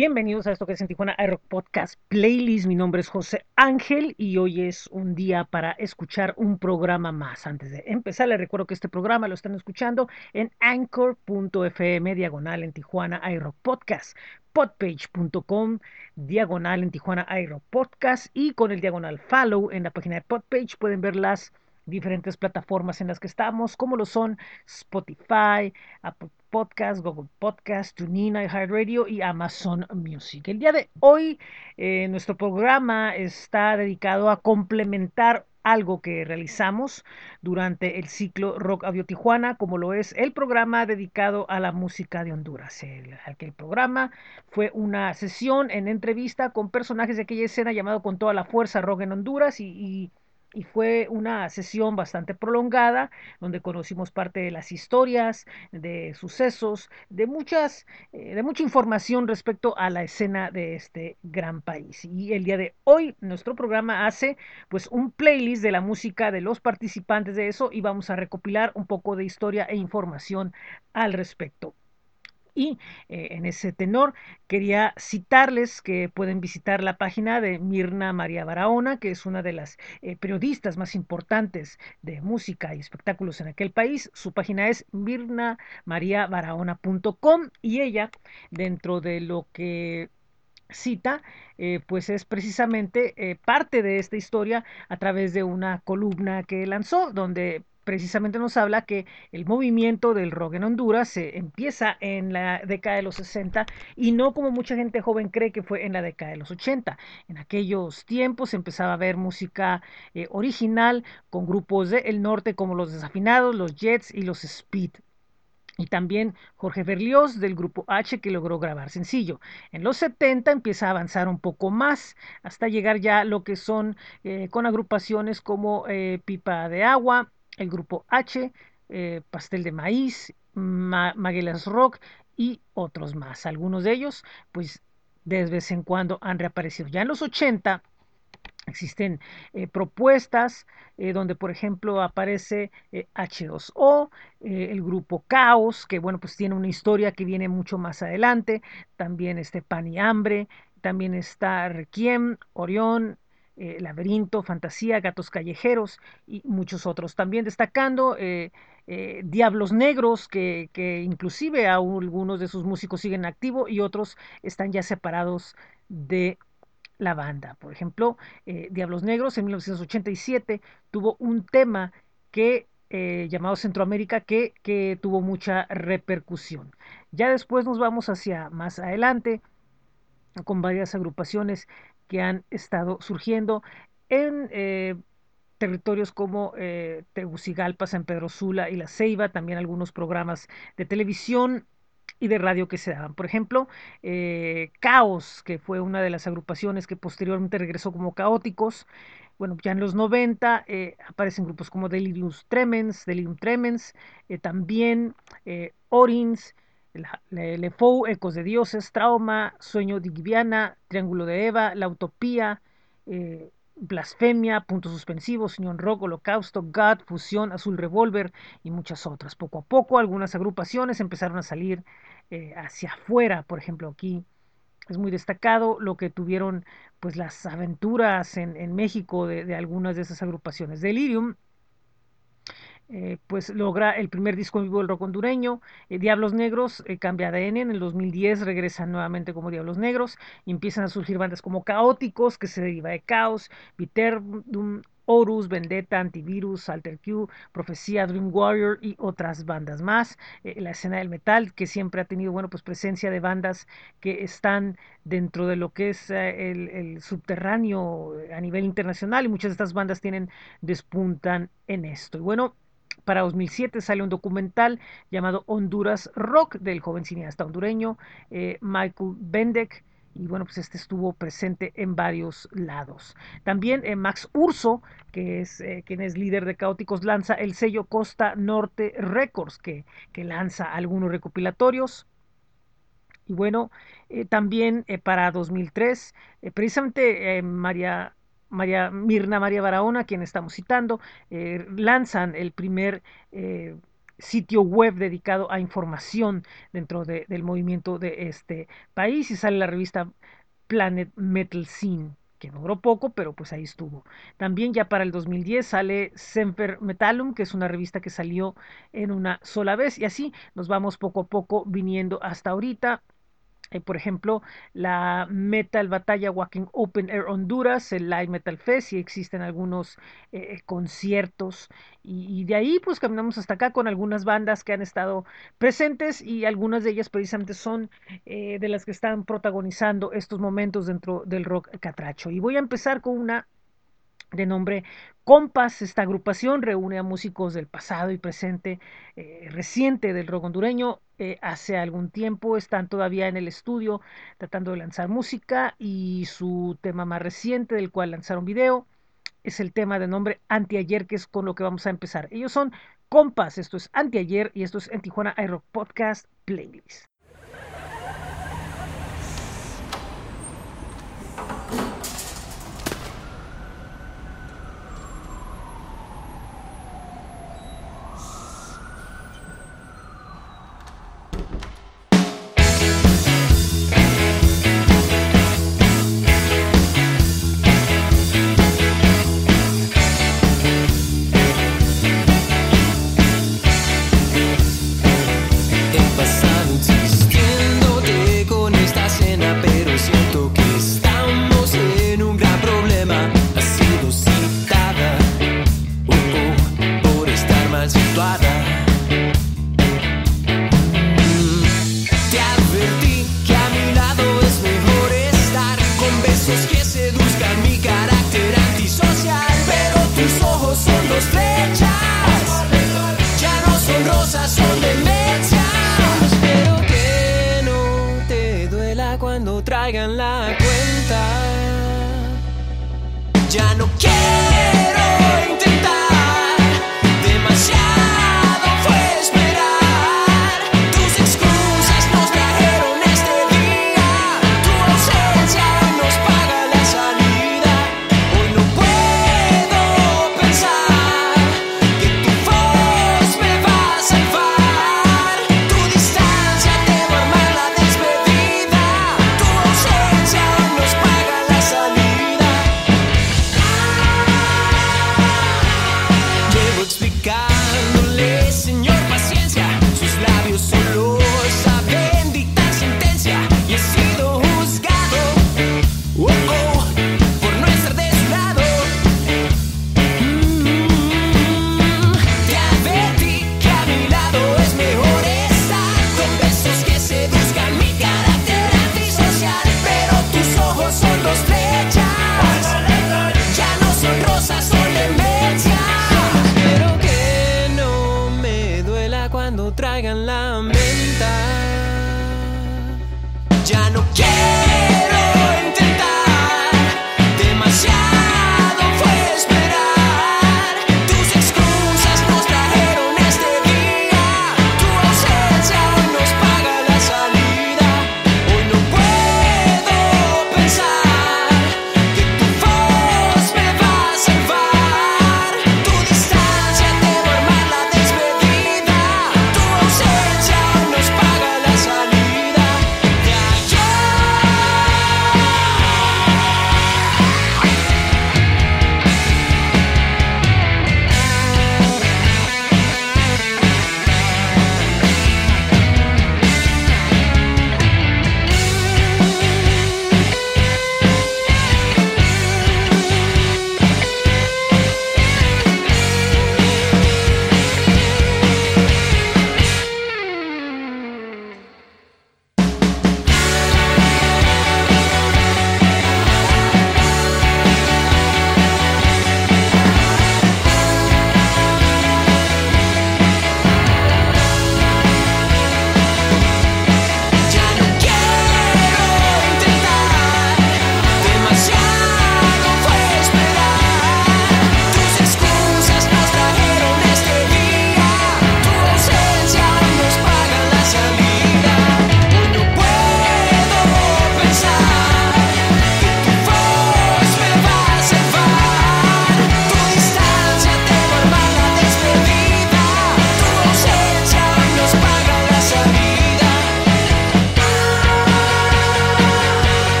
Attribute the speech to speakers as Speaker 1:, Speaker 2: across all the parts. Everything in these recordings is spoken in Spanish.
Speaker 1: Bienvenidos a esto que es en Tijuana Aero Podcast Playlist. Mi nombre es José Ángel y hoy es un día para escuchar un programa más. Antes de empezar, les recuerdo que este programa lo están escuchando en anchor.fm diagonal en Tijuana Aero Podcast, podpage.com diagonal en Tijuana Aero Podcast y con el diagonal follow en la página de Podpage pueden ver las diferentes plataformas en las que estamos, como lo son Spotify, Apple Podcast, Google Podcast, TuneIn, iHeartRadio y Amazon Music. El día de hoy, eh, nuestro programa está dedicado a complementar algo que realizamos durante el ciclo Rock Audio Tijuana, como lo es el programa dedicado a la música de Honduras. El, programa fue una sesión en entrevista con personajes de aquella escena llamado Con toda la fuerza Rock en Honduras y y fue una sesión bastante prolongada donde conocimos parte de las historias, de sucesos, de muchas, eh, de mucha información respecto a la escena de este gran país. Y el día de hoy nuestro programa hace pues un playlist de la música de los participantes de eso y vamos a recopilar un poco de historia e información al respecto. Y eh, en ese tenor quería citarles que pueden visitar la página de Mirna María Barahona, que es una de las eh, periodistas más importantes de música y espectáculos en aquel país. Su página es mirnamariabarahona.com y ella, dentro de lo que cita, eh, pues es precisamente parte de esta historia a través de una columna que lanzó, donde precisamente nos habla que el movimiento del rock en Honduras se empieza en la década de los 60 y no como mucha gente joven cree que fue en la década de los 80. En aquellos tiempos empezaba a haber música eh, original con grupos del norte como los Desafinados, los Jets y los Speed y también Jorge Berlioz del grupo H que logró grabar sencillo. En los 70 empieza a avanzar un poco más hasta llegar ya a lo que son eh, con agrupaciones como eh, Pipa de Agua, el grupo H, eh, Pastel de Maíz, Maguelas Rock y otros más. Algunos de ellos, pues de vez en cuando han reaparecido. Ya en los 80 existen eh, propuestas eh, donde, por ejemplo, aparece H2O, el grupo Caos, que bueno, pues tiene una historia que viene mucho más adelante. También este Pan y Hambre, también está Requiem, Orión, eh, Laberinto, Fantasía, Gatos Callejeros y muchos otros. También destacando eh, eh, Diablos Negros, que, inclusive algunos de sus músicos siguen activo y otros están ya separados de la banda. Por ejemplo, Diablos Negros en 1987 tuvo un tema que llamado Centroamérica que, que tuvo mucha repercusión. Ya después nos vamos hacia más adelante con varias agrupaciones que han estado surgiendo en eh, territorios como eh, Tegucigalpa, San Pedro Sula y La Ceiba, también algunos programas de televisión y de radio que se daban. Por ejemplo, eh, Caos, que fue una de las agrupaciones que posteriormente regresó como Caóticos. Bueno, ya en los 90 aparecen grupos como Delirium Tremens, Delirium Tremens, también Orins, Le Fou, Ecos de Dioses, Trauma, Sueño de Triángulo de Eva, La Utopía, eh, Blasfemia, Puntos Suspensivos, Unión Rock, Holocausto, God, Fusión, Azul Revolver y muchas otras. Poco a poco algunas agrupaciones empezaron a salir eh, hacia afuera, por ejemplo aquí es muy destacado lo que tuvieron pues las aventuras en, México de, de, algunas de esas agrupaciones. Delirium eh, pues logra el primer disco en vivo del rock hondureño. Eh, Diablos Negros eh, cambia ADN, en el 2010 regresan nuevamente como Diablos Negros y empiezan a surgir bandas como Caóticos, que se deriva de Caos, Viterdum, Horus, Vendetta, Antivirus, Alter Q, Profecía, Dream Warrior y otras bandas más. la escena del metal que siempre ha tenido, bueno, pues presencia de bandas que están dentro de lo que es el, el, subterráneo a nivel internacional y muchas de estas bandas tienen, despuntan en esto. Y bueno, para 2007 sale un documental llamado Honduras Rock del joven cineasta hondureño eh, Michael Bendek. Y bueno, pues este estuvo presente en varios lados. También eh, Max Urso, que es eh, quien es líder de Caóticos, lanza el sello Costa Norte Records, que, que lanza algunos recopilatorios. Y bueno, también para 2003, precisamente María María, Mirna María Barahona, quien estamos citando, eh, lanzan el primer eh,
Speaker 2: sitio web dedicado a información dentro de, del movimiento de este país y sale la revista Planet Metal Scene que duró poco, pero pues ahí estuvo. También ya para el 2010 sale Semper Metallum, que es una revista que salió en una sola vez, y así nos vamos poco a poco viniendo hasta ahorita. Por ejemplo, la Metal Batalla Walking Open Air Honduras, el Live Metal Fest, y existen algunos eh, conciertos. Y, y, de ahí pues caminamos hasta acá con algunas bandas que han estado presentes y algunas de ellas precisamente son eh, de las que están protagonizando estos momentos dentro del rock catracho. Y voy a empezar con una de nombre Compas. Esta agrupación reúne a músicos del pasado y presente eh, reciente del rock hondureño. Eh, hace algún tiempo están todavía en el estudio tratando de lanzar música y su tema más reciente del cual lanzaron video es el tema de nombre Antiayer, que es con lo que vamos a empezar. Ellos son Compas, esto es Antiayer y esto es en Tijuana iRock Podcast Playlist.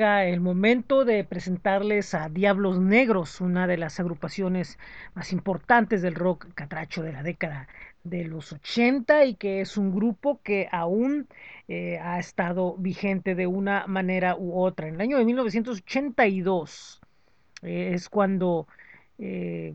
Speaker 1: El momento de presentarles a Diablos Negros, una de las agrupaciones más importantes del rock catracho de la década de los 80 y que es un grupo que aún eh, ha estado vigente de una manera u otra. En el año de 1982 eh, es cuando eh,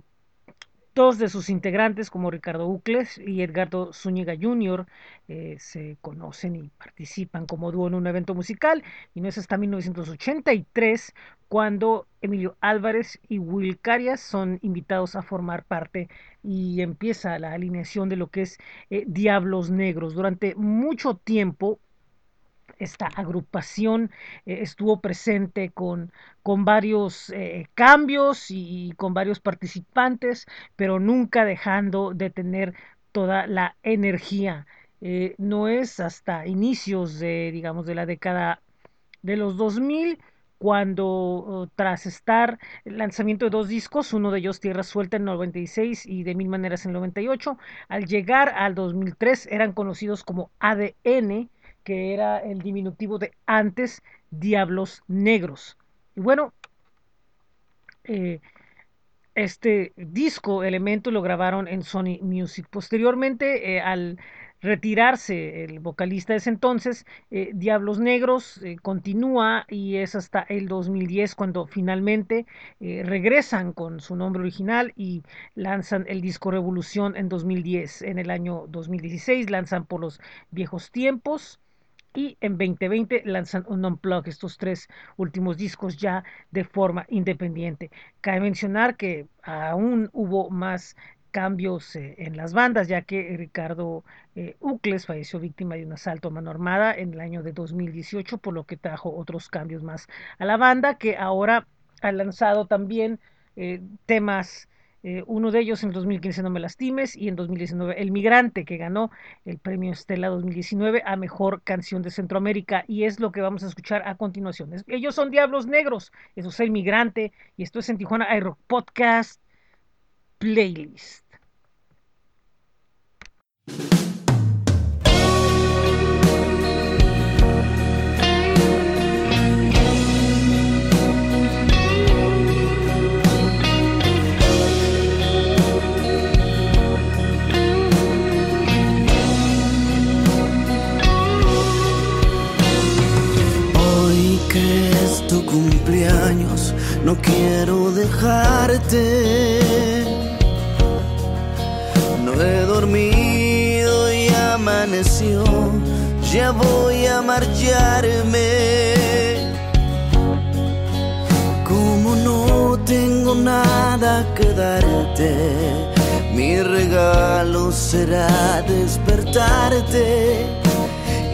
Speaker 1: Dos de sus integrantes, como Ricardo Ucles y Edgardo Zúñiga Jr., eh, se conocen y participan como dúo en un evento musical, y no es hasta 1983 cuando Emilio Álvarez y Will Carias son invitados a formar parte y empieza la alineación de lo que es eh, Diablos Negros. Durante mucho tiempo esta agrupación eh, estuvo presente con, con varios eh, cambios y, con varios participantes, pero nunca dejando de tener toda la energía. Eh, no es hasta inicios de, digamos, de la década de los 2000 cuando oh, tras estar el lanzamiento de dos discos, uno de ellos Tierra Suelta en 96 y de Mil Maneras en 98, al llegar al 2003 eran conocidos como ADN, que era el diminutivo de antes Diablos Negros. Y bueno, eh, este disco, Elemento, lo grabaron en Sony Music. Posteriormente, eh, al retirarse el vocalista de ese entonces, eh, Diablos Negros continúa y es hasta el 2010 cuando finalmente regresan con su nombre original y lanzan el disco Revolución en 2010. En el año 2016 lanzan por los viejos tiempos y en 2020 lanzan un Unplug, estos tres últimos discos ya de forma independiente. Cabe mencionar que aún hubo más cambios eh, en las bandas, ya que Ricardo eh, Ucles falleció víctima de un asalto a mano armada en el año de 2018, por lo que trajo otros cambios más a la banda, que ahora ha lanzado también eh, temas eh, uno de ellos en 2015 No me lastimes y en 2019 El Migrante, que ganó el premio Estela 2019 a Mejor Canción de Centroamérica. Y es lo que vamos a escuchar a continuación. ellos son Diablos Negros, eso es El Migrante y esto es en Tijuana iRock Podcast Playlist.
Speaker 3: No quiero dejarte. No he dormido y amaneció, ya voy a marcharme. Como no tengo nada que darte, mi regalo será despertarte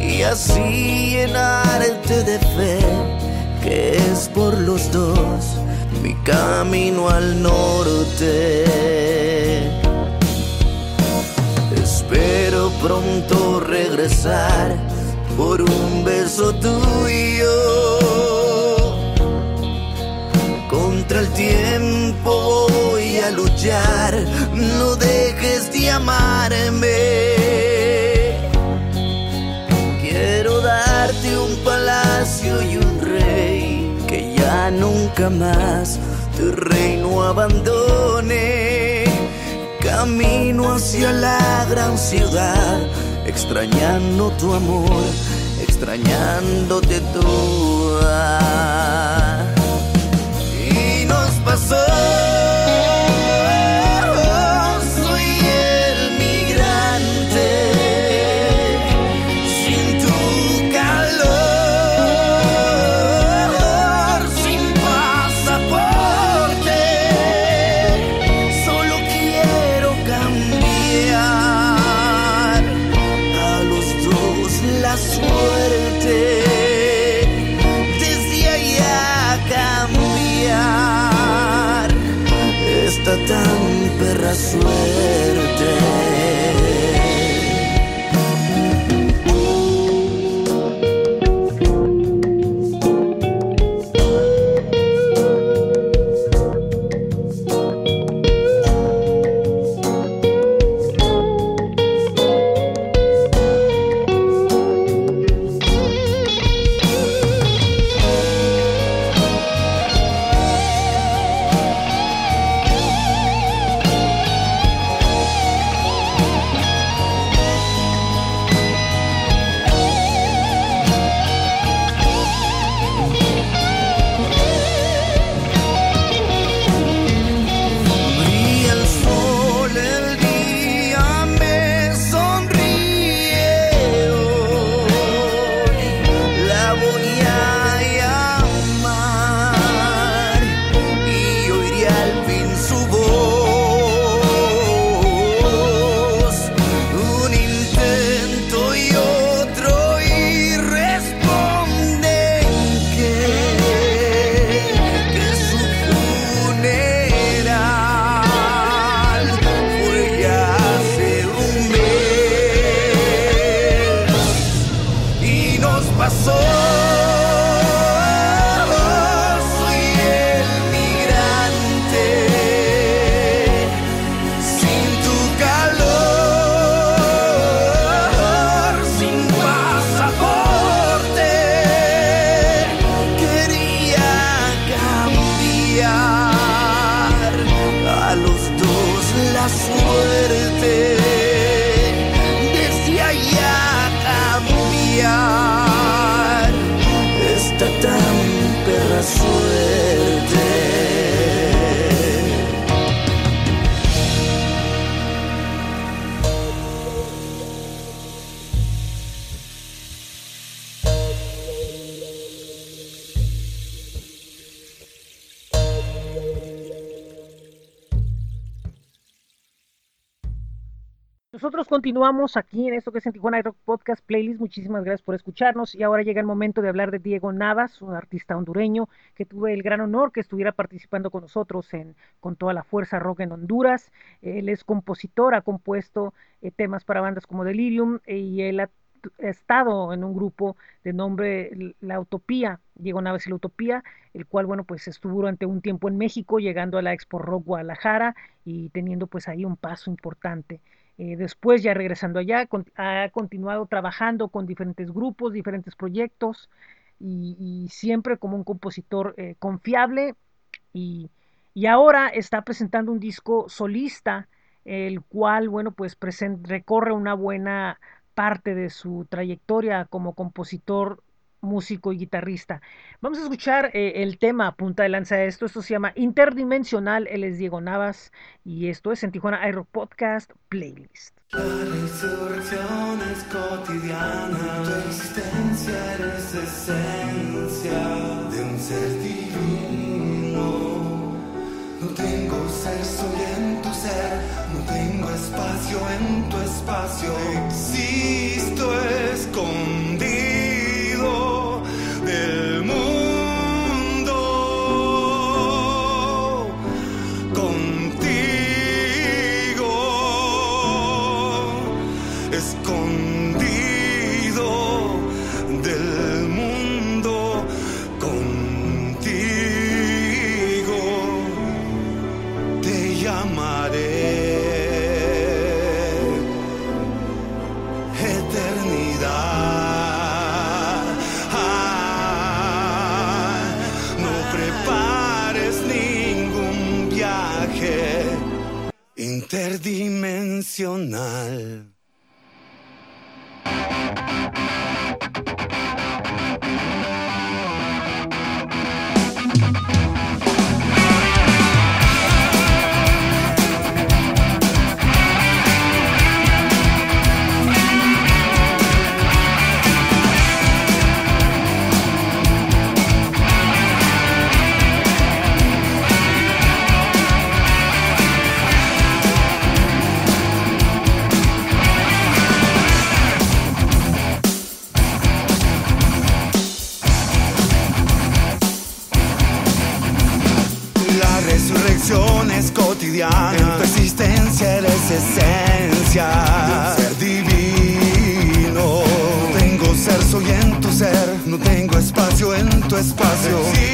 Speaker 3: y así llenarte de fe que es por los dos mi camino al norte. Espero pronto regresar por un beso tuyo. Contra el tiempo voy a luchar, no dejes de amarme. Quiero darte un palacio y un nunca más tu reino abandone. Camino hacia la gran ciudad, extrañando tu amor, extrañándote tú. Y nos pasó.
Speaker 1: Nosotros continuamos aquí en esto que es en Tijuana Rock Podcast Playlist. Muchísimas gracias por escucharnos. Y ahora llega el momento de hablar de Diego Navas, un artista hondureño que tuve el gran honor que estuviera participando con nosotros en Con toda la fuerza rock en Honduras. Él es compositor, ha compuesto eh, temas para bandas como Delirium eh, y él ha estado en un grupo de nombre La Utopía, Diego Navas y La Utopía, el cual, bueno, pues estuvo durante un tiempo en México, llegando a la Expo Rock Guadalajara y teniendo pues ahí un paso importante. Eh, después, ya regresando allá, ha continuado trabajando con diferentes grupos, diferentes proyectos y, siempre como un compositor eh, confiable y, y, ahora está presentando un disco solista, el cual, bueno, pues recorre una buena parte de su trayectoria como compositor músico y guitarrista. Vamos a escuchar eh, el tema punta de lanza de esto. Esto se llama Interdimensional. Él es Diego Navas y esto es en Tijuana Aero Podcast Playlist.
Speaker 4: La resurrección es cotidiana, tu existencia eres esencia de un ser divino. No tengo ser, soy en tu ser, no tengo espacio en tu espacio. Existo escondido interdimensional. Espacio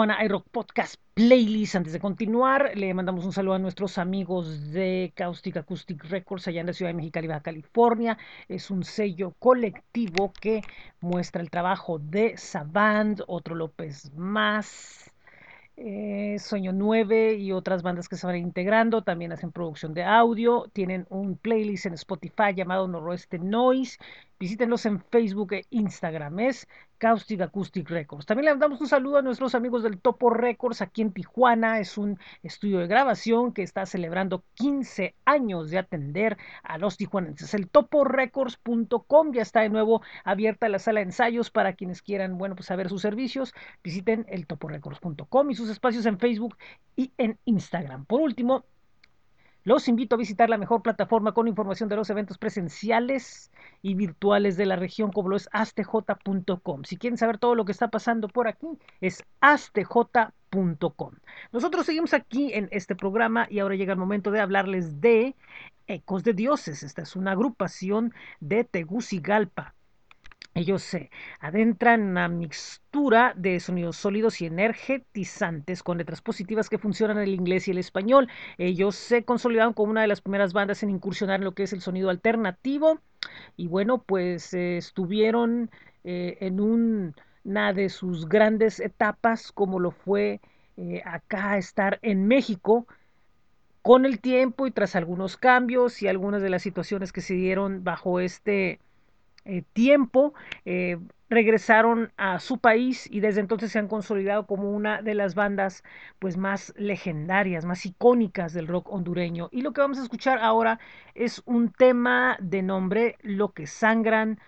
Speaker 1: Tijuana iRock Podcast Playlist. Antes de continuar, le mandamos un saludo a nuestros amigos de Caustic Acoustic Records allá en la ciudad de Mexicali, Baja California. Es un sello colectivo que muestra el trabajo de Savant, otro López Más, eh, Sueño 9 y otras bandas que se van integrando. También hacen producción de audio. Tienen un playlist en Spotify llamado Noroeste Noise. Visítenlos en Facebook e Instagram. Es Caustic Acoustic Records. También le damos un saludo a nuestros amigos del Topo Records aquí en Tijuana. Es un estudio de grabación que está celebrando 15 años de atender a los tijuanenses. El toporecords.com ya está de nuevo abierta la sala de ensayos para quienes quieran, bueno, pues saber sus servicios. Visiten el toporecords.com y sus espacios en Facebook y en Instagram. Por último, los invito a visitar la mejor plataforma con información de los eventos presenciales y virtuales de la región, como lo es astj.com. Si quieren saber todo lo que está pasando por aquí, es astj.com. Nosotros seguimos aquí en este programa y ahora llega el momento de hablarles de Ecos de Dioses. Esta es una agrupación de Tegucigalpa. Ellos se adentran en una mixtura de sonidos sólidos y energetizantes con letras positivas que funcionan en el inglés y el español. Ellos se consolidaron como una de las primeras bandas en incursionar en lo que es el sonido alternativo. Y bueno, pues eh, estuvieron eh, en un, una de sus grandes etapas, como lo fue eh, acá estar en México. Con el tiempo y tras algunos cambios y algunas de las situaciones que se dieron bajo este eh, tiempo, eh, regresaron a su país y desde entonces se han consolidado como una de las bandas pues más legendarias, más icónicas del rock hondureño. Y lo que vamos a escuchar ahora es un tema de nombre Lo que sangran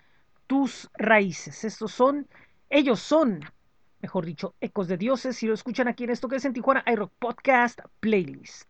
Speaker 1: tus raíces. Estos son, ellos son, mejor dicho, ecos de dioses. Si lo escuchan aquí en esto que es en Tijuana, iRock Podcast Playlist.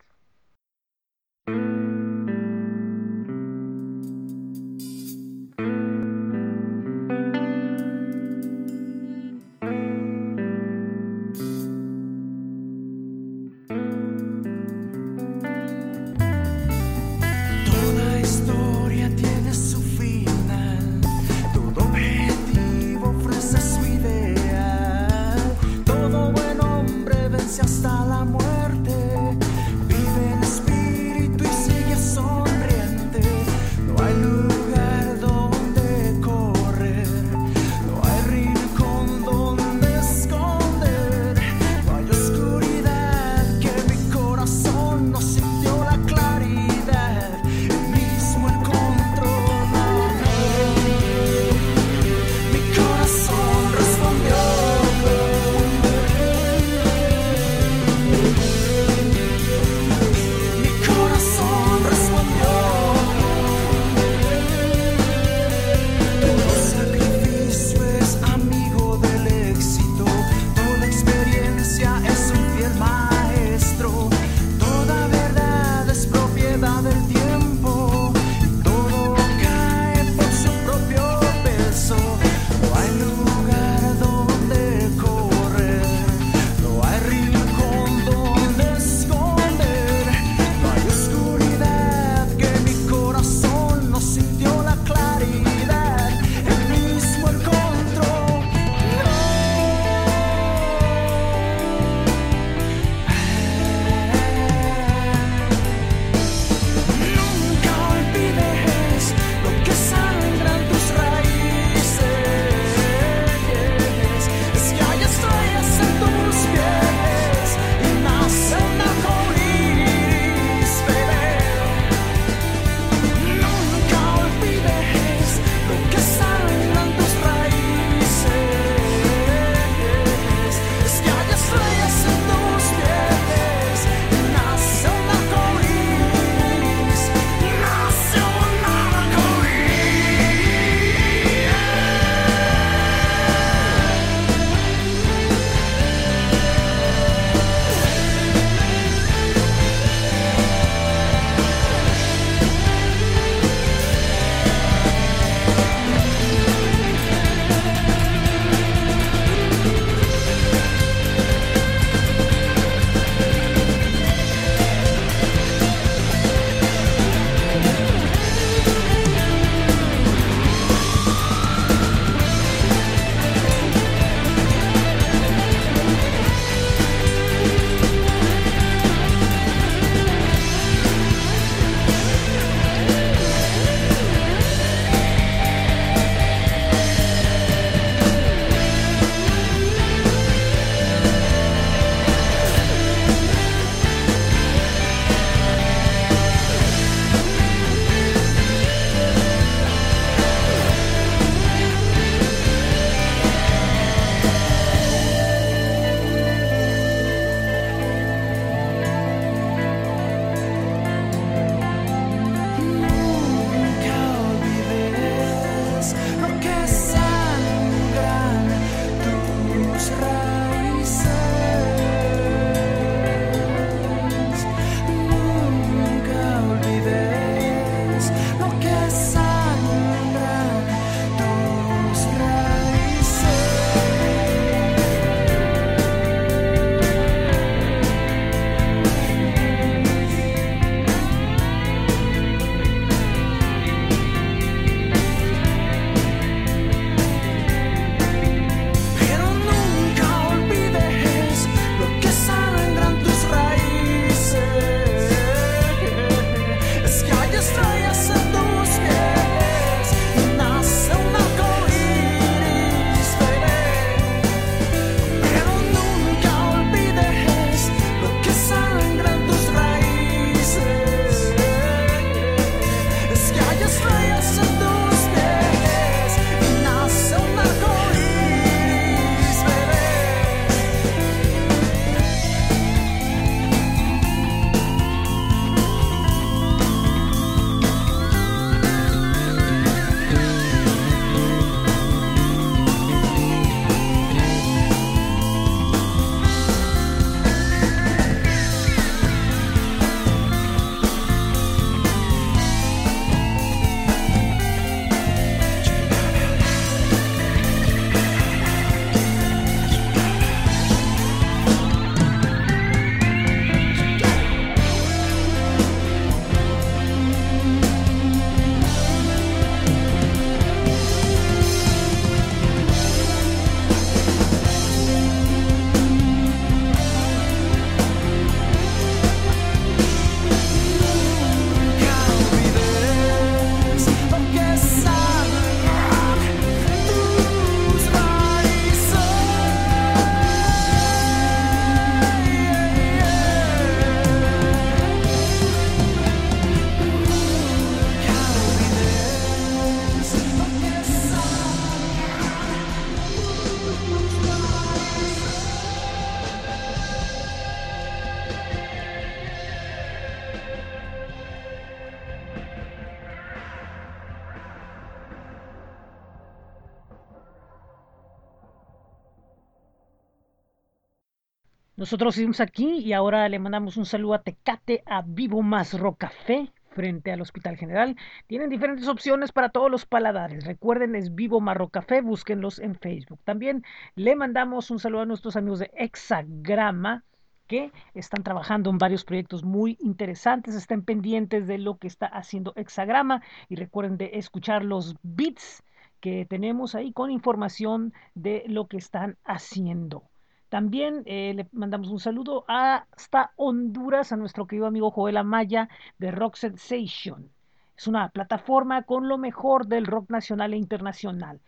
Speaker 1: Nosotros seguimos aquí y ahora le mandamos un saludo a Tecate, a Vivo Más Rocafé, frente al Hospital General. Tienen diferentes opciones para todos los paladares. Recuerden, es Vivo Marro Café, búsquenlos en Facebook. También le mandamos un saludo a nuestros amigos de Hexagrama que están trabajando en varios proyectos muy interesantes, estén pendientes de lo que está haciendo Hexagrama y recuerden de escuchar los beats que tenemos ahí con información de lo que están haciendo. También eh, le mandamos un saludo hasta Honduras a nuestro querido amigo Joel Amaya de Rock Sensation. Es una plataforma con lo mejor del rock nacional e internacional.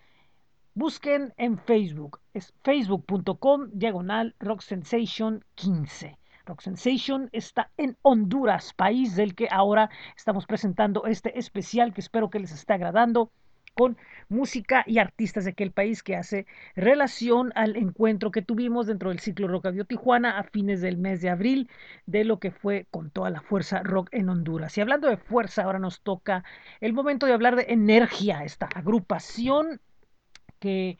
Speaker 1: Busquen en Facebook, es facebook.com diagonal Rock Sensation 15. Rock Sensation está en Honduras, país del que ahora estamos presentando este especial que espero que les esté agradando con música y artistas de aquel país que hace relación al encuentro que tuvimos dentro del ciclo Rock Audio Tijuana a fines del mes de abril de lo que fue con toda la fuerza rock en Honduras. Y hablando de fuerza, ahora nos toca el momento de hablar de Energía, esta agrupación que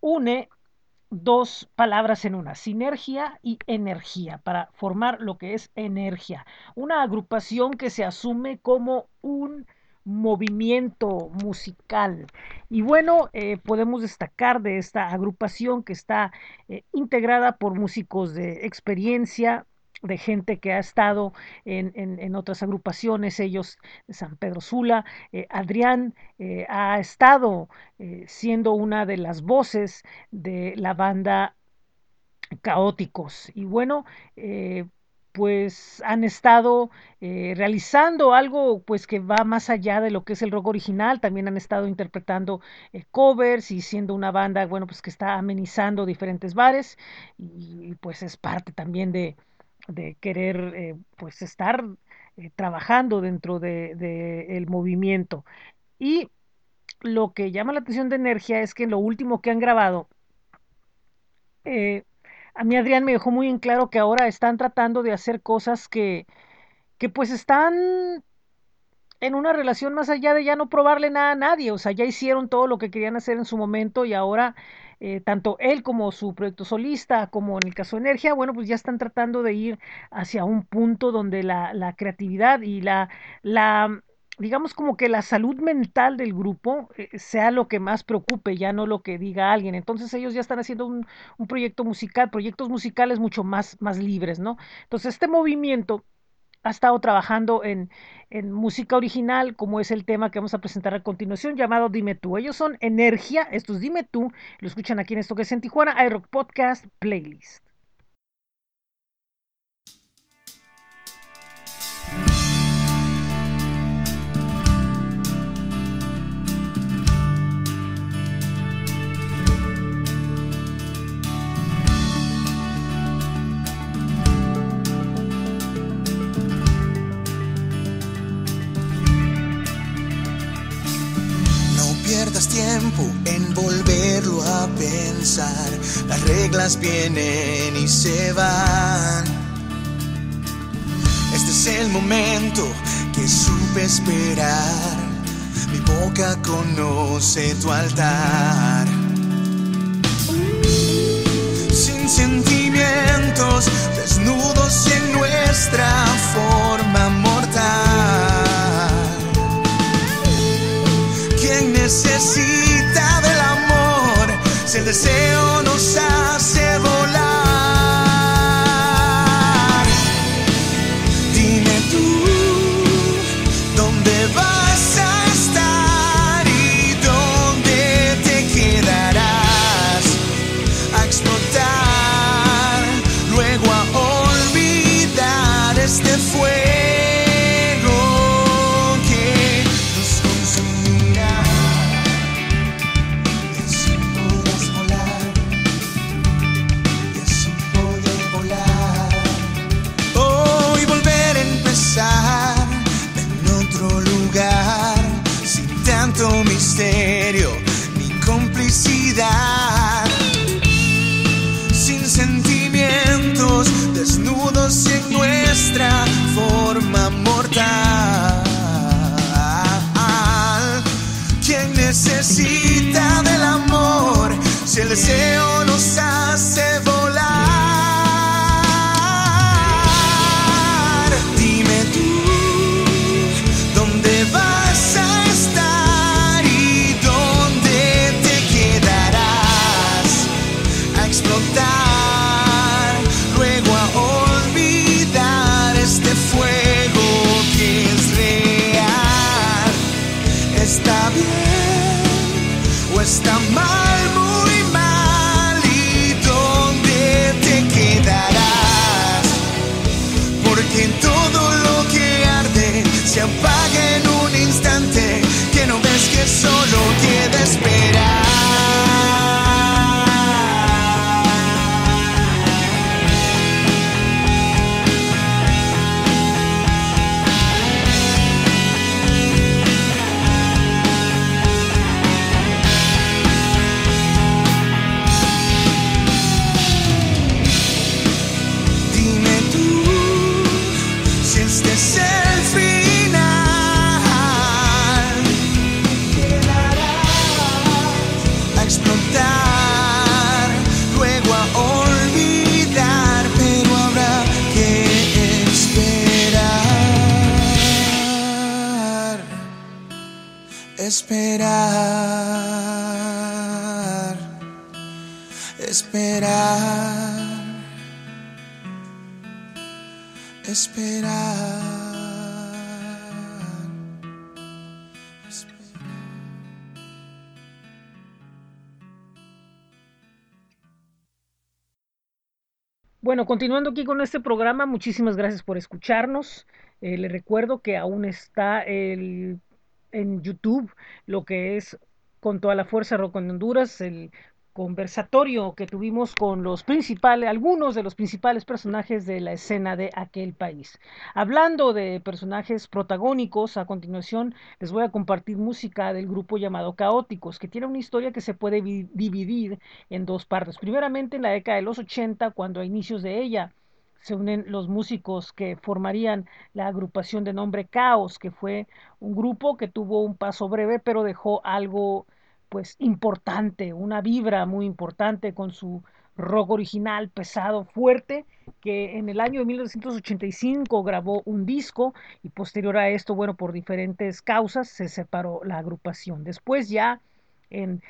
Speaker 1: une dos palabras en una, sinergia y energía, para formar lo que es energía. Una agrupación que se asume como un movimiento musical. Y bueno, eh, podemos destacar de esta agrupación que está eh, integrada por músicos de experiencia, de gente que ha estado en, en, otras agrupaciones, ellos San Pedro Sula. Eh, Adrián ha estado siendo una de las voces de la banda Caóticos. Y bueno, pues han estado eh, realizando algo pues que va más allá de lo que es el rock original, también han estado interpretando eh, covers y siendo una banda, bueno, pues que está amenizando diferentes bares y, pues es parte también de, de querer eh, pues estar trabajando dentro del de, movimiento. Y lo que llama la atención de Energía es que en lo último que han grabado, a mí Adrián me dejó muy en claro que ahora están tratando de hacer cosas que, que pues están en una relación más allá de ya no probarle nada a nadie, o sea, ya hicieron todo lo que querían hacer en su momento y ahora eh, tanto él como su proyecto solista, como en el caso de Energía, bueno, pues ya están tratando de ir hacia un punto donde la, la creatividad y la, la digamos como que la salud mental del grupo eh, sea lo que más preocupe, ya no lo que diga alguien. Entonces ellos ya están haciendo un, proyecto musical, proyectos musicales mucho más, más libres, ¿no? Entonces este movimiento ha estado trabajando en, en, música original, como es el tema que vamos a presentar a continuación, llamado Dime tú. Ellos son Energía, estos Dime tú, lo escuchan aquí en esto que es en Tijuana, iRock Podcast Playlist.
Speaker 5: Tiempo en volverlo a pensar. Las reglas vienen y se van. Este es el momento que supe esperar. Mi boca conoce tu altar. Sin sentimientos, desnudos en nuestra forma amor si el deseo nos hace
Speaker 1: Bueno, continuando aquí con este programa, muchísimas gracias por escucharnos. Eh, le recuerdo que aún está el, en YouTube lo que es con toda la fuerza Rock en Honduras, el conversatorio que tuvimos con los principales, algunos de los principales personajes de la escena de aquel país. Hablando de personajes protagónicos, a continuación les voy a compartir música del grupo llamado Caóticos, que tiene una historia que se puede vi- dividir en dos partes. Primeramente en la década de los 80, cuando a inicios de ella se unen los músicos que formarían la agrupación de nombre Caos, que fue un grupo que tuvo un paso breve, pero dejó algo pues importante, una vibra muy importante con su rock original, pesado, fuerte, que en el año de 1985 grabó un disco y posterior a esto, bueno, por diferentes causas se separó la agrupación. Después ya en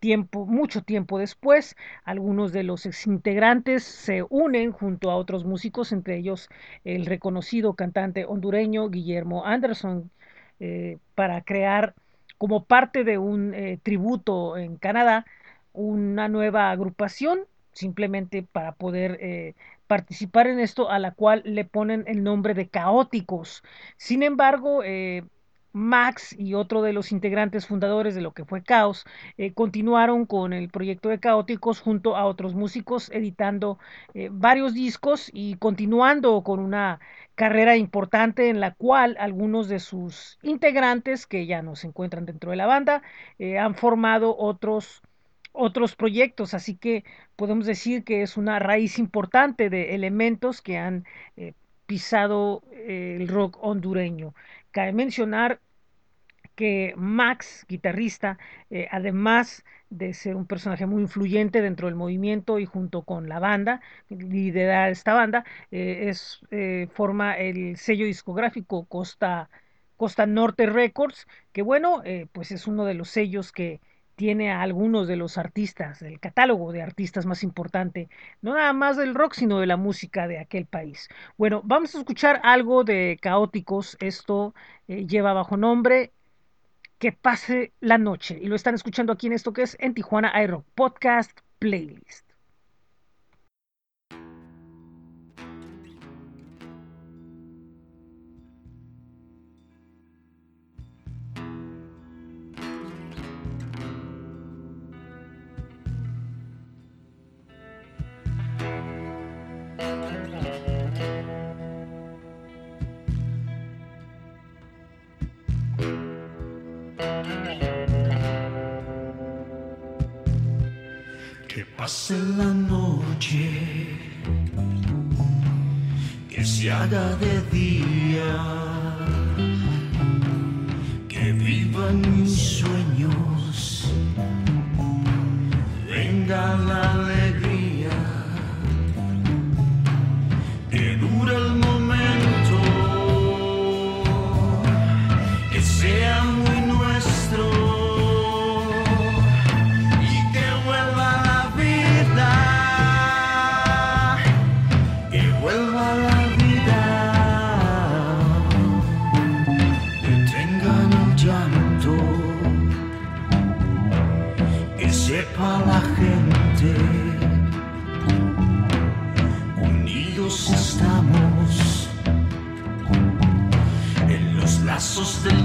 Speaker 1: tiempo, mucho tiempo después, algunos de los exintegrantes se unen junto a otros músicos, entre ellos el reconocido cantante hondureño Guillermo Anderson, eh, para crear como parte de un eh, tributo en Canadá una nueva agrupación, simplemente para poder eh, participar en esto, a la cual le ponen el nombre de Caóticos. Sin embargo, eh, Max y otro de los integrantes fundadores de lo que fue Caos eh, continuaron con el proyecto de Caóticos junto a otros músicos, editando eh, varios discos y continuando con una carrera importante en la cual algunos de sus integrantes, que ya no se encuentran dentro de la banda, eh, han formado otros, otros proyectos. Así que podemos decir que es una raíz importante de elementos que han pisado el rock hondureño. Cabe mencionar que Max, guitarrista, eh, además de ser un personaje muy influyente dentro del movimiento y junto con la banda, lidera esta banda, eh, es, eh, forma el sello discográfico Costa, Costa Norte Records, que bueno, pues es uno de los sellos que tiene a algunos de los artistas, el catálogo de artistas más importante, no nada más del rock, sino de la música de aquel país. Bueno, vamos a escuchar algo de Caóticos, esto lleva bajo nombre que pase la noche. Y lo están escuchando aquí en esto que es en Tijuana iRock Podcast Playlist.
Speaker 3: Pase la noche, que se haga de día, en los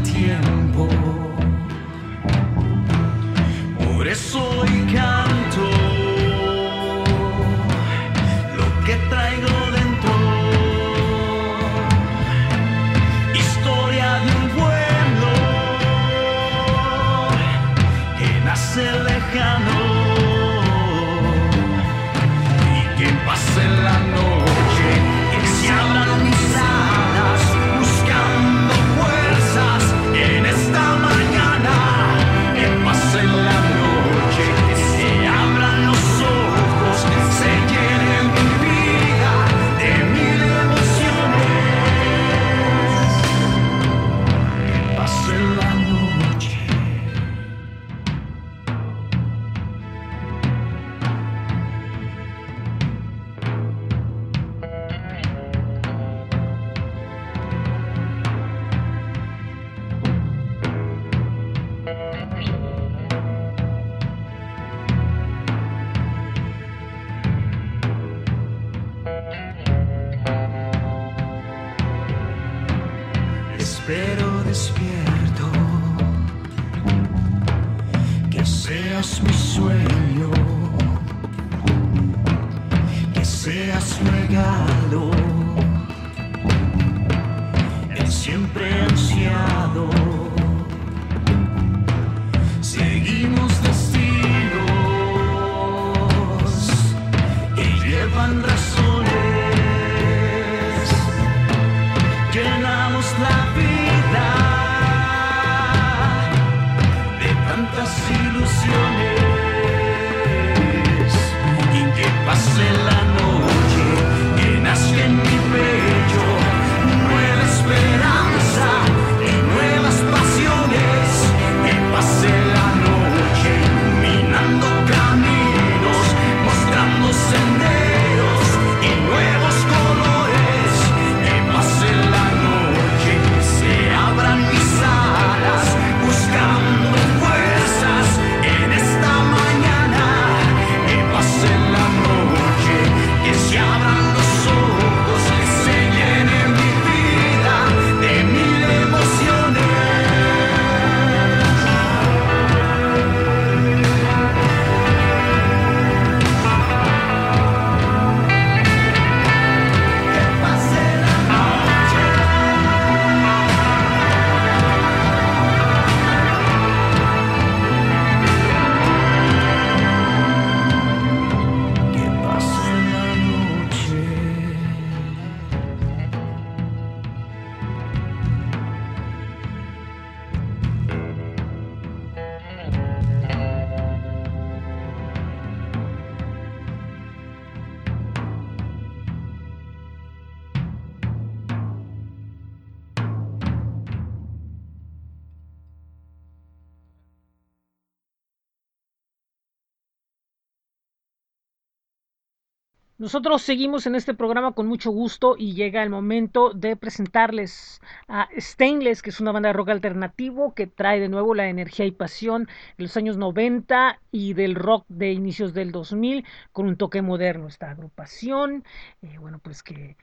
Speaker 1: Nosotros seguimos en este programa con mucho gusto y llega el momento de presentarles a Stainless, que es una banda de rock alternativo que trae de nuevo la energía y pasión de los años 90 y del rock de inicios del 2000 con un toque moderno. Esta agrupación, eh, bueno, pues que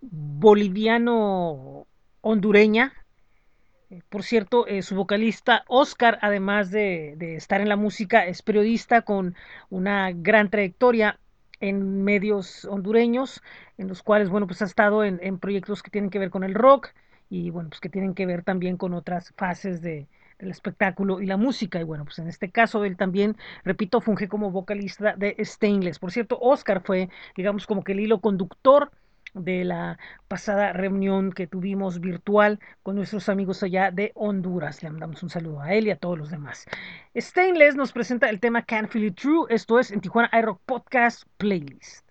Speaker 1: boliviano hondureña, eh, por cierto, eh, su vocalista Oscar, además de, de, estar en la música, es periodista con una gran trayectoria en medios hondureños, en los cuales, bueno, pues ha estado en, proyectos que tienen que ver con el rock y, bueno, pues que tienen que ver también con otras fases de, del espectáculo y la música. Y bueno, pues en este caso él también, repito, funge como vocalista de Stainless. Por cierto, Oscar fue, digamos, como que el hilo conductor de la pasada reunión que tuvimos virtual con nuestros amigos allá de Honduras. Le mandamos un saludo a él y a todos los demás. Stainless nos presenta el tema Can't Feel It True. Esto es en Tijuana iRock Podcast Playlist.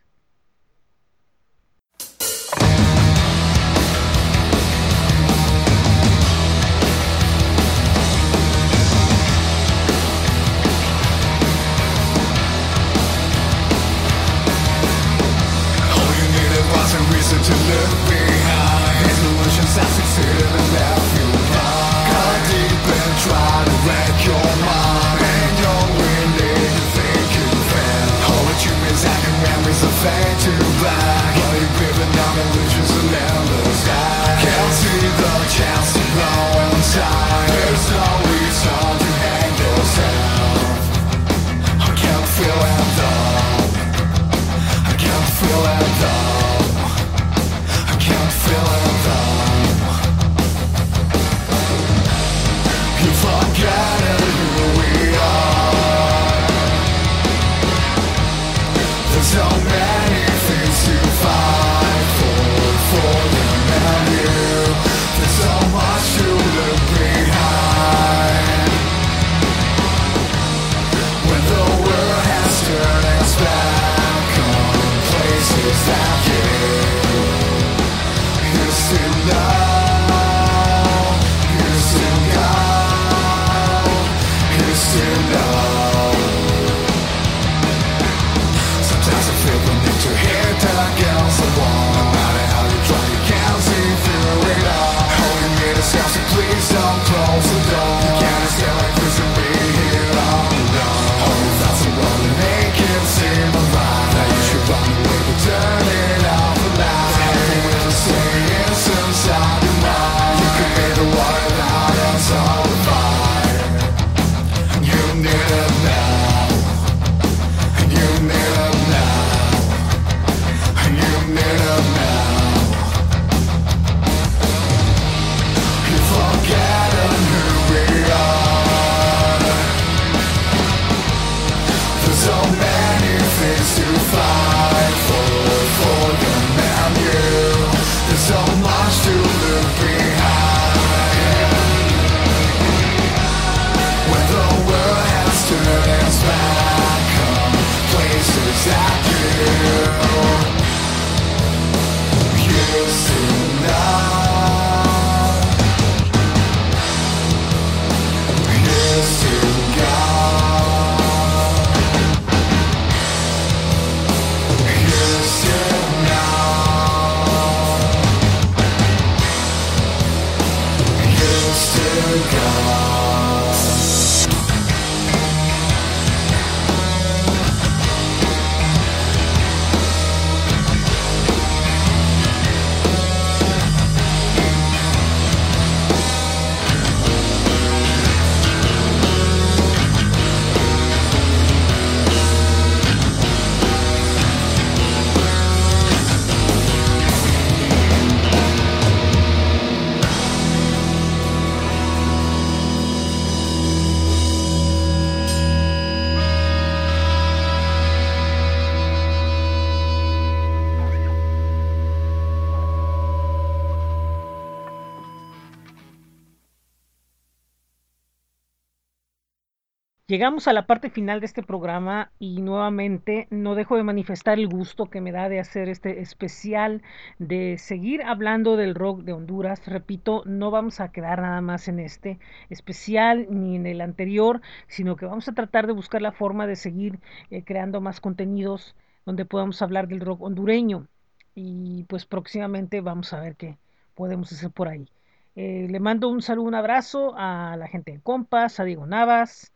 Speaker 1: Llegamos a la parte final de este programa y nuevamente no dejo de manifestar el gusto que me da de hacer este especial, de seguir hablando del rock de Honduras. Repito, no vamos a quedar nada más en este especial ni en el anterior, sino que vamos a tratar de buscar la forma de seguir eh, creando más contenidos donde podamos hablar del rock hondureño. Y pues próximamente vamos a ver qué podemos hacer por ahí. Eh, le mando un saludo, un abrazo a la gente de Compas, a Diego Navas,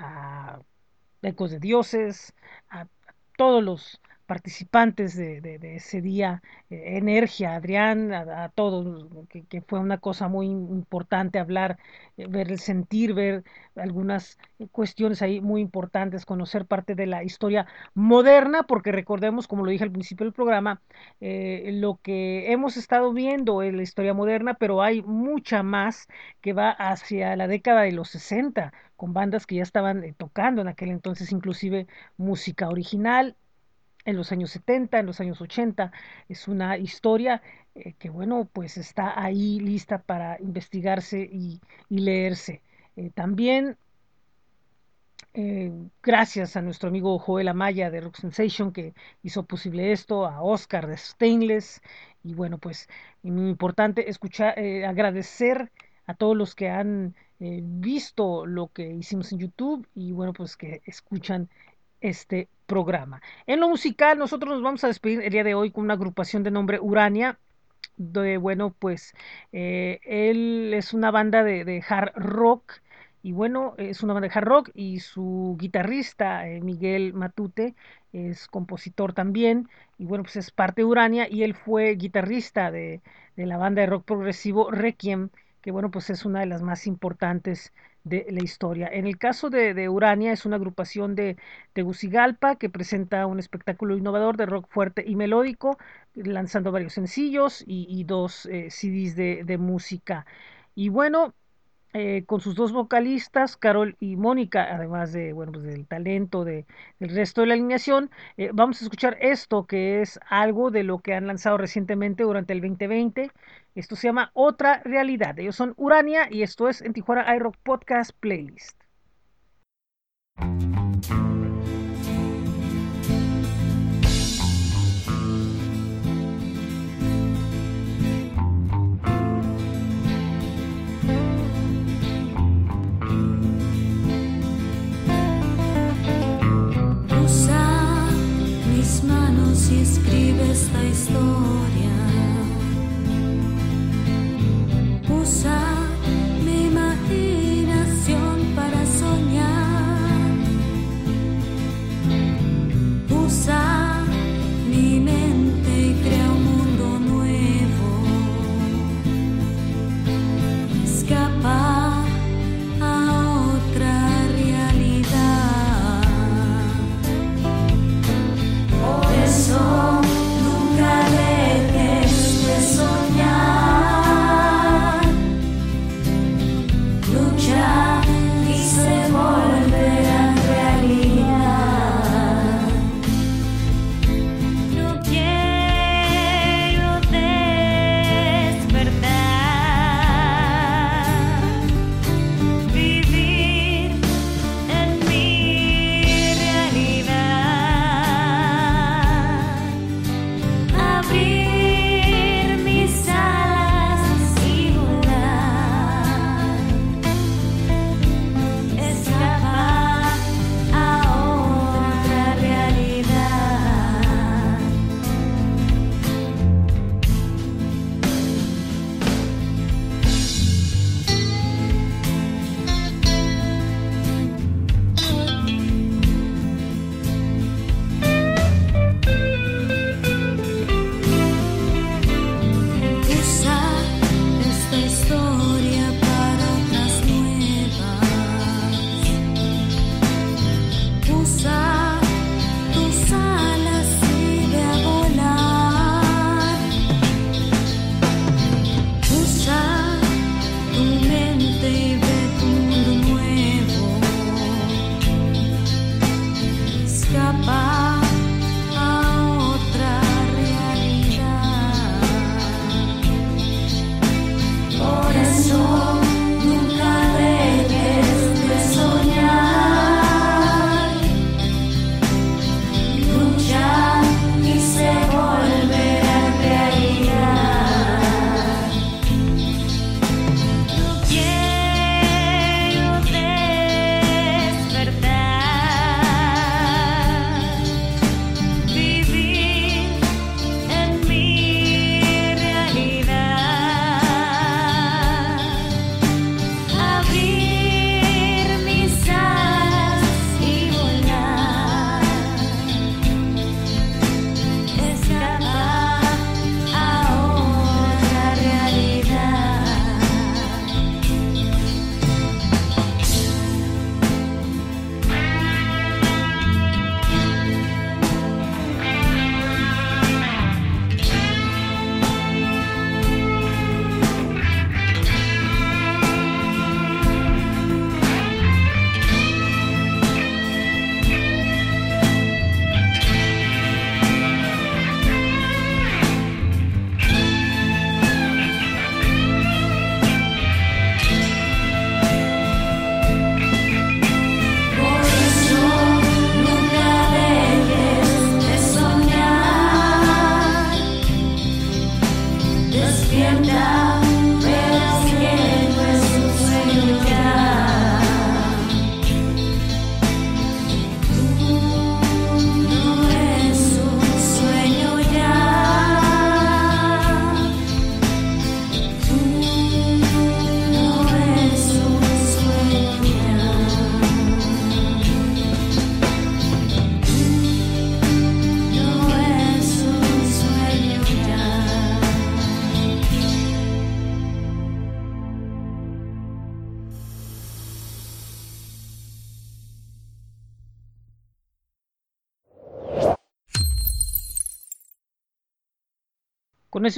Speaker 1: a Ecos de Dioses, a, todos los participantes de, ese día, eh, Energía, Adrián, a, todos, que, que, fue una cosa muy importante hablar, eh, ver el sentir, ver algunas cuestiones ahí muy importantes, conocer parte de la historia moderna, porque recordemos, como lo dije al principio del programa, eh, lo que hemos estado viendo en la historia moderna, pero hay mucha más que va hacia la década de los 60, con bandas que ya estaban eh, tocando en aquel entonces, inclusive música original, en los años 70, en los años 80. Es una historia eh, que, bueno, pues está ahí lista para investigarse y, y leerse. Eh, también, eh, gracias a nuestro amigo Joel Amaya de Rock Sensation que hizo posible esto, a Oscar de Stainless. Y bueno, pues importante escuchar, agradecer a todos los que han visto lo que hicimos en YouTube y bueno, pues que escuchan este programa. En lo musical, nosotros nos vamos a despedir el día de hoy con una agrupación de nombre Urania. De, bueno, pues eh, él es una banda de, hard rock y bueno, es una banda de hard rock y su guitarrista eh, Miguel Matute es compositor también y bueno, pues es parte de Urania y él fue guitarrista de, de la banda de rock progresivo Requiem que bueno, pues es una de las más importantes de la historia. En el caso de, de Urania, es una agrupación de Tegucigalpa que presenta un espectáculo innovador de rock fuerte y melódico, lanzando varios sencillos y, y dos eh, CDs de, de música. Y bueno, eh, con sus dos vocalistas, Carol y Mónica, además de, bueno, pues del talento de, del resto de la alineación, eh, vamos a escuchar esto que es algo de lo que han lanzado recientemente durante el 2020. Esto se llama Otra Realidad. Ellos son Urania y esto es en Tijuana iRock Podcast Playlist.
Speaker 6: Y escribe esta historia. Usa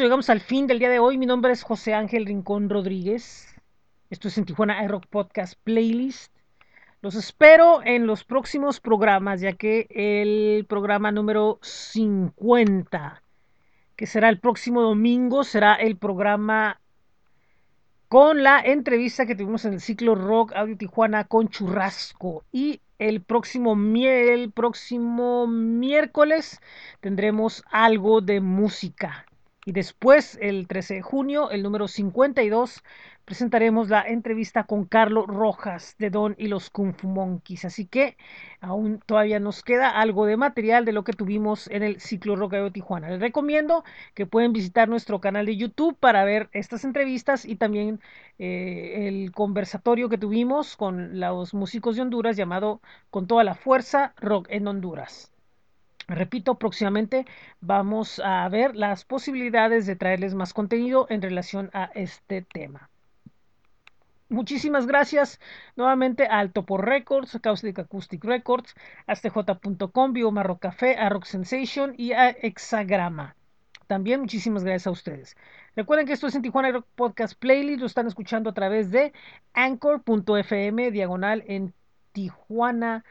Speaker 1: llegamos al fin del día de hoy. Mi nombre es José Ángel Rincón Rodríguez. Esto es en Tijuana iRock Podcast Playlist. Los espero en los próximos programas, ya que el programa número 50, que será el próximo domingo, será el programa con la entrevista que tuvimos en el ciclo Rock Audio Tijuana con Churrasco. Y el próximo miércoles tendremos algo de música. Y después, el 13 de junio, el número 52, presentaremos la entrevista con Carlos Rojas de Don y los Kung Fu Monkeys. Así que aún todavía nos queda algo de material de lo que tuvimos en el ciclo Rock Audio Tijuana. Les recomiendo que pueden visitar nuestro canal de YouTube para ver estas entrevistas y también eh, el conversatorio que tuvimos con los músicos de Honduras llamado Con toda la fuerza Rock en Honduras. Repito, próximamente vamos a ver las posibilidades de traerles más contenido en relación a este tema. Muchísimas gracias nuevamente al Topo Records, Caustic Acoustic Records, ASTJ.com, Biomar Café, a Rock Sensation y a Hexagrama. También muchísimas gracias a ustedes. Recuerden que esto es en Tijuana Rock Podcast Playlist, lo están escuchando a través de anchor.fm, diagonal en Tijuana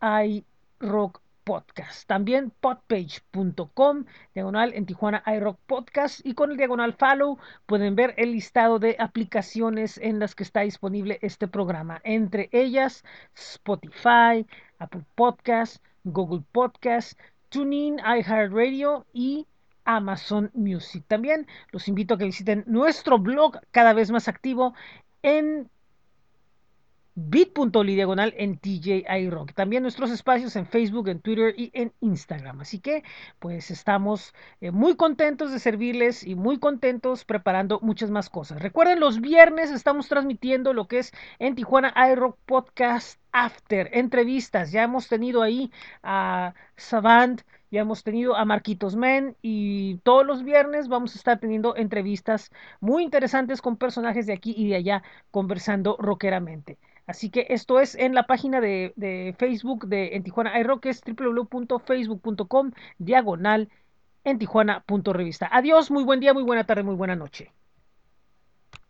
Speaker 1: iRock Podcast. También podpage.com, diagonal en Tijuana iRock Podcast. Y con el diagonal follow pueden ver el listado de aplicaciones en las que está disponible este programa. Entre ellas Spotify, Apple Podcast, Google Podcast, TuneIn, iHeartRadio y Amazon Music. También los invito a que visiten nuestro blog cada vez más activo en bit.ly diagonal en TJI Rock. También nuestros espacios en Facebook, en Twitter y en Instagram. Así que pues estamos eh, muy contentos de servirles y muy contentos preparando muchas más cosas. Recuerden, los viernes estamos transmitiendo lo que es en Tijuana iRock Podcast After, entrevistas. Ya hemos tenido ahí a Savant ya hemos tenido a Marquitos Men y todos los viernes vamos a estar teniendo entrevistas muy interesantes con personajes de aquí y de allá conversando rockeramente. Así que esto es en la página de, Facebook de En Tijuana iRock, que es www.facebook.com diagonal en Tijuana.revista. Adiós, muy buen día, muy buena tarde, muy buena noche.